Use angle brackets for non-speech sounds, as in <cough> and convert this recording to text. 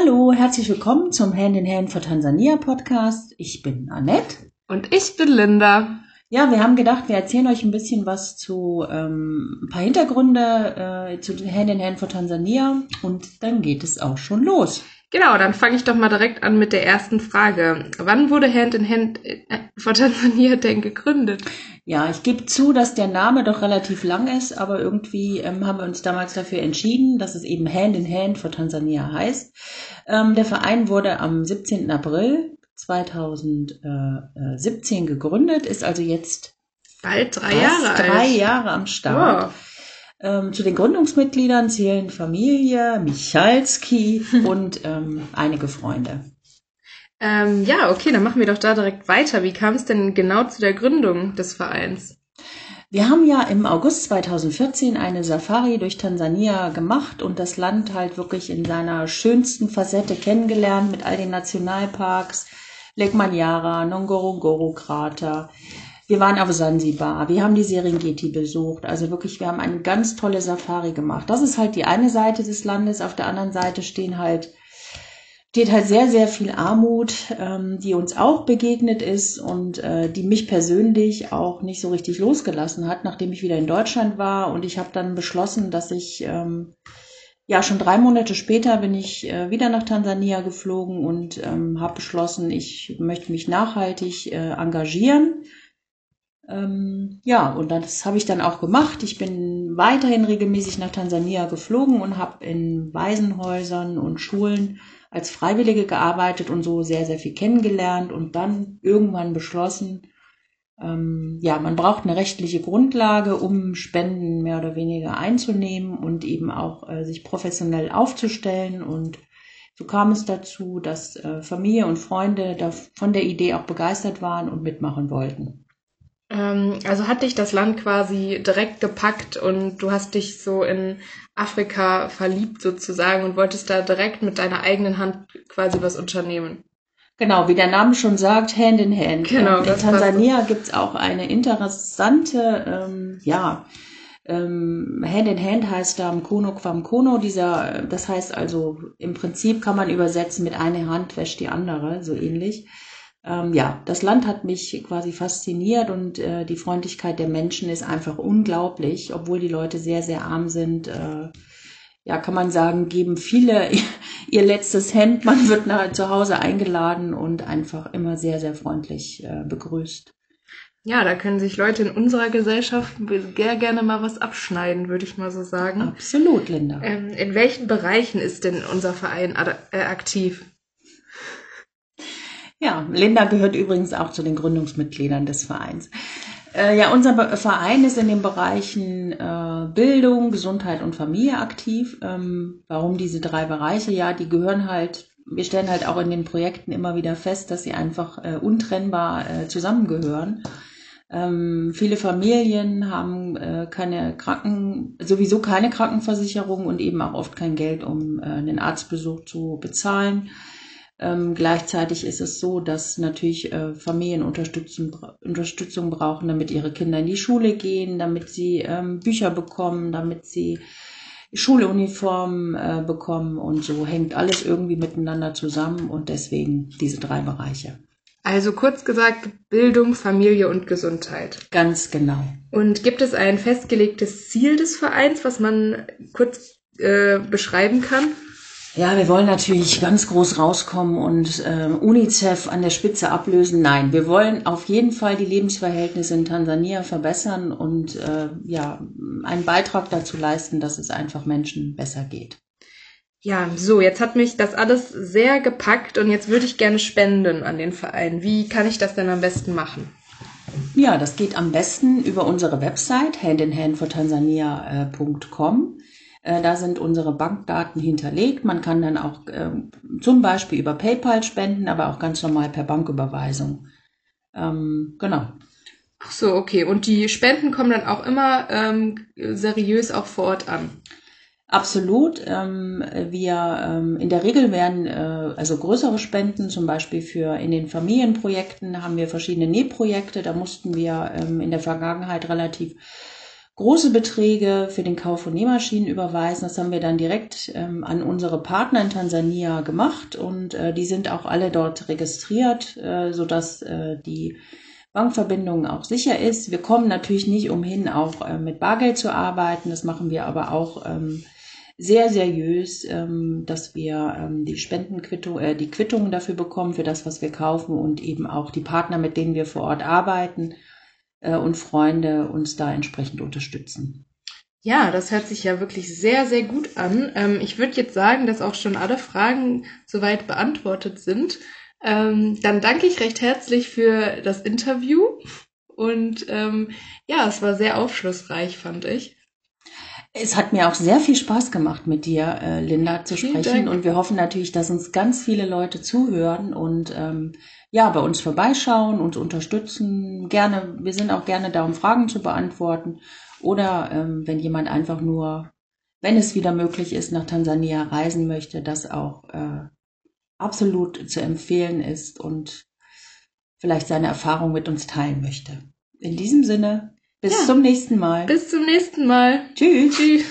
Hallo, herzlich willkommen zum Hand in Hand für Tansania Podcast. Ich bin Annette. Und ich bin Linda. Ja, wir haben gedacht, wir erzählen euch ein bisschen was zu ähm, ein paar Hintergründe äh, zu Hand in Hand für Tansania und dann geht es auch schon los. Genau, dann fange ich doch mal direkt an mit der ersten Frage. Wann wurde Hand in Hand for Tansania denn gegründet? Ja, ich gebe zu, dass der Name doch relativ lang ist, aber irgendwie ähm, haben wir uns damals dafür entschieden, dass es eben Hand in Hand for Tansania heißt. Ähm, der Verein wurde am 17. April 2017 gegründet, ist also jetzt bald drei Jahre drei alt. Jahre am Start. Wow. Ähm, zu den Gründungsmitgliedern zählen Familie, Michalski <laughs> und ähm, einige Freunde. Ähm, ja, okay, dann machen wir doch da direkt weiter. Wie kam es denn genau zu der Gründung des Vereins? Wir haben ja im August 2014 eine Safari durch Tansania gemacht und das Land halt wirklich in seiner schönsten Facette kennengelernt mit all den Nationalparks, Lake Manyara, Ngorongoro-Krater, wir waren auf Sansibar, wir haben die Serengeti besucht. Also wirklich, wir haben eine ganz tolle Safari gemacht. Das ist halt die eine Seite des Landes. Auf der anderen Seite stehen halt steht halt sehr, sehr viel Armut, ähm, die uns auch begegnet ist und äh, die mich persönlich auch nicht so richtig losgelassen hat, nachdem ich wieder in Deutschland war. Und ich habe dann beschlossen, dass ich ähm, ja schon drei Monate später bin ich äh, wieder nach Tansania geflogen und ähm, habe beschlossen, ich möchte mich nachhaltig äh, engagieren ähm, ja, und das habe ich dann auch gemacht. Ich bin weiterhin regelmäßig nach Tansania geflogen und habe in Waisenhäusern und Schulen als Freiwillige gearbeitet und so sehr, sehr viel kennengelernt und dann irgendwann beschlossen, ähm, ja, man braucht eine rechtliche Grundlage, um Spenden mehr oder weniger einzunehmen und eben auch äh, sich professionell aufzustellen. Und so kam es dazu, dass äh, Familie und Freunde da von der Idee auch begeistert waren und mitmachen wollten. Ähm, also hat dich das Land quasi direkt gepackt und du hast dich so in Afrika verliebt sozusagen und wolltest da direkt mit deiner eigenen Hand quasi was unternehmen. Genau, wie der Name schon sagt, Hand in Hand. Genau, in Tansania gibt's auch eine interessante, ähm, ja, ähm, Hand in Hand heißt da Mkono Quam Kono, dieser, das heißt also, im Prinzip kann man übersetzen, mit einer Hand wäscht die andere, so ähnlich ähm, ja, das Land hat mich quasi fasziniert und äh, die Freundlichkeit der Menschen ist einfach unglaublich, obwohl die Leute sehr, sehr arm sind. Äh, ja, kann man sagen, geben viele <laughs> ihr letztes Hemd. Man wird nach, zu Hause eingeladen und einfach immer sehr, sehr freundlich äh, begrüßt. Ja, da können sich Leute in unserer Gesellschaft sehr gerne mal was abschneiden, würde ich mal so sagen. Absolut, Linda. Ähm, in welchen Bereichen ist denn unser Verein äh, aktiv? Ja, Linda gehört übrigens auch zu den Gründungsmitgliedern des Vereins. Äh, ja, unser Verein ist in den Bereichen äh, Bildung, Gesundheit und Familie aktiv. Ähm, warum diese drei Bereiche? Ja, die gehören halt, wir stellen halt auch in den Projekten immer wieder fest, dass sie einfach äh, untrennbar äh, zusammengehören. Ähm, viele Familien haben äh, keine Kranken, sowieso keine Krankenversicherung und eben auch oft kein Geld, um äh, einen Arztbesuch zu bezahlen. Ähm, gleichzeitig ist es so, dass natürlich äh, Familien Unterstützung, Unterstützung brauchen, damit ihre Kinder in die Schule gehen, damit sie ähm, Bücher bekommen, damit sie Schuluniformen äh, bekommen und so hängt alles irgendwie miteinander zusammen und deswegen diese drei Bereiche. Also kurz gesagt Bildung, Familie und Gesundheit. Ganz genau. Und gibt es ein festgelegtes Ziel des Vereins, was man kurz äh, beschreiben kann? Ja, wir wollen natürlich ganz groß rauskommen und äh, UNICEF an der Spitze ablösen. Nein, wir wollen auf jeden Fall die Lebensverhältnisse in Tansania verbessern und äh, ja einen Beitrag dazu leisten, dass es einfach Menschen besser geht. Ja, so, jetzt hat mich das alles sehr gepackt und jetzt würde ich gerne spenden an den Verein. Wie kann ich das denn am besten machen? Ja, das geht am besten über unsere Website handinhandfortansania.com. Äh, da sind unsere Bankdaten hinterlegt. Man kann dann auch ähm, zum Beispiel über PayPal spenden, aber auch ganz normal per Banküberweisung. Ähm, genau. Ach so, okay. Und die Spenden kommen dann auch immer ähm, seriös auch vor Ort an. Absolut. Ähm, wir ähm, in der Regel werden äh, also größere Spenden, zum Beispiel für in den Familienprojekten haben wir verschiedene Nähprojekte. Da mussten wir ähm, in der Vergangenheit relativ große Beträge für den Kauf von Nähmaschinen überweisen. Das haben wir dann direkt ähm, an unsere Partner in Tansania gemacht und äh, die sind auch alle dort registriert, äh, sodass äh, die Bankverbindung auch sicher ist. Wir kommen natürlich nicht umhin, auch äh, mit Bargeld zu arbeiten. Das machen wir aber auch ähm, sehr seriös, ähm, dass wir ähm, die Spendenquittung, äh, die Quittungen dafür bekommen, für das, was wir kaufen und eben auch die Partner, mit denen wir vor Ort arbeiten äh, und Freunde uns da entsprechend unterstützen. Ja, das hört sich ja wirklich sehr, sehr gut an. Ähm, ich würde jetzt sagen, dass auch schon alle Fragen soweit beantwortet sind. Ähm, dann danke ich recht herzlich für das Interview. Und ähm, ja, es war sehr aufschlussreich, fand ich. Es hat mir auch sehr viel Spaß gemacht, mit dir, äh, Linda, zu Vielen sprechen. Dank. Und wir hoffen natürlich, dass uns ganz viele Leute zuhören und ähm, ja, bei uns vorbeischauen, uns unterstützen. Gerne, wir sind auch gerne da, um Fragen zu beantworten. Oder ähm, wenn jemand einfach nur, wenn es wieder möglich ist, nach Tansania reisen möchte, das auch äh, absolut zu empfehlen ist und vielleicht seine Erfahrung mit uns teilen möchte. In diesem Sinne, bis ja. zum nächsten Mal. Bis zum nächsten Mal. Tschüss. Tschüss.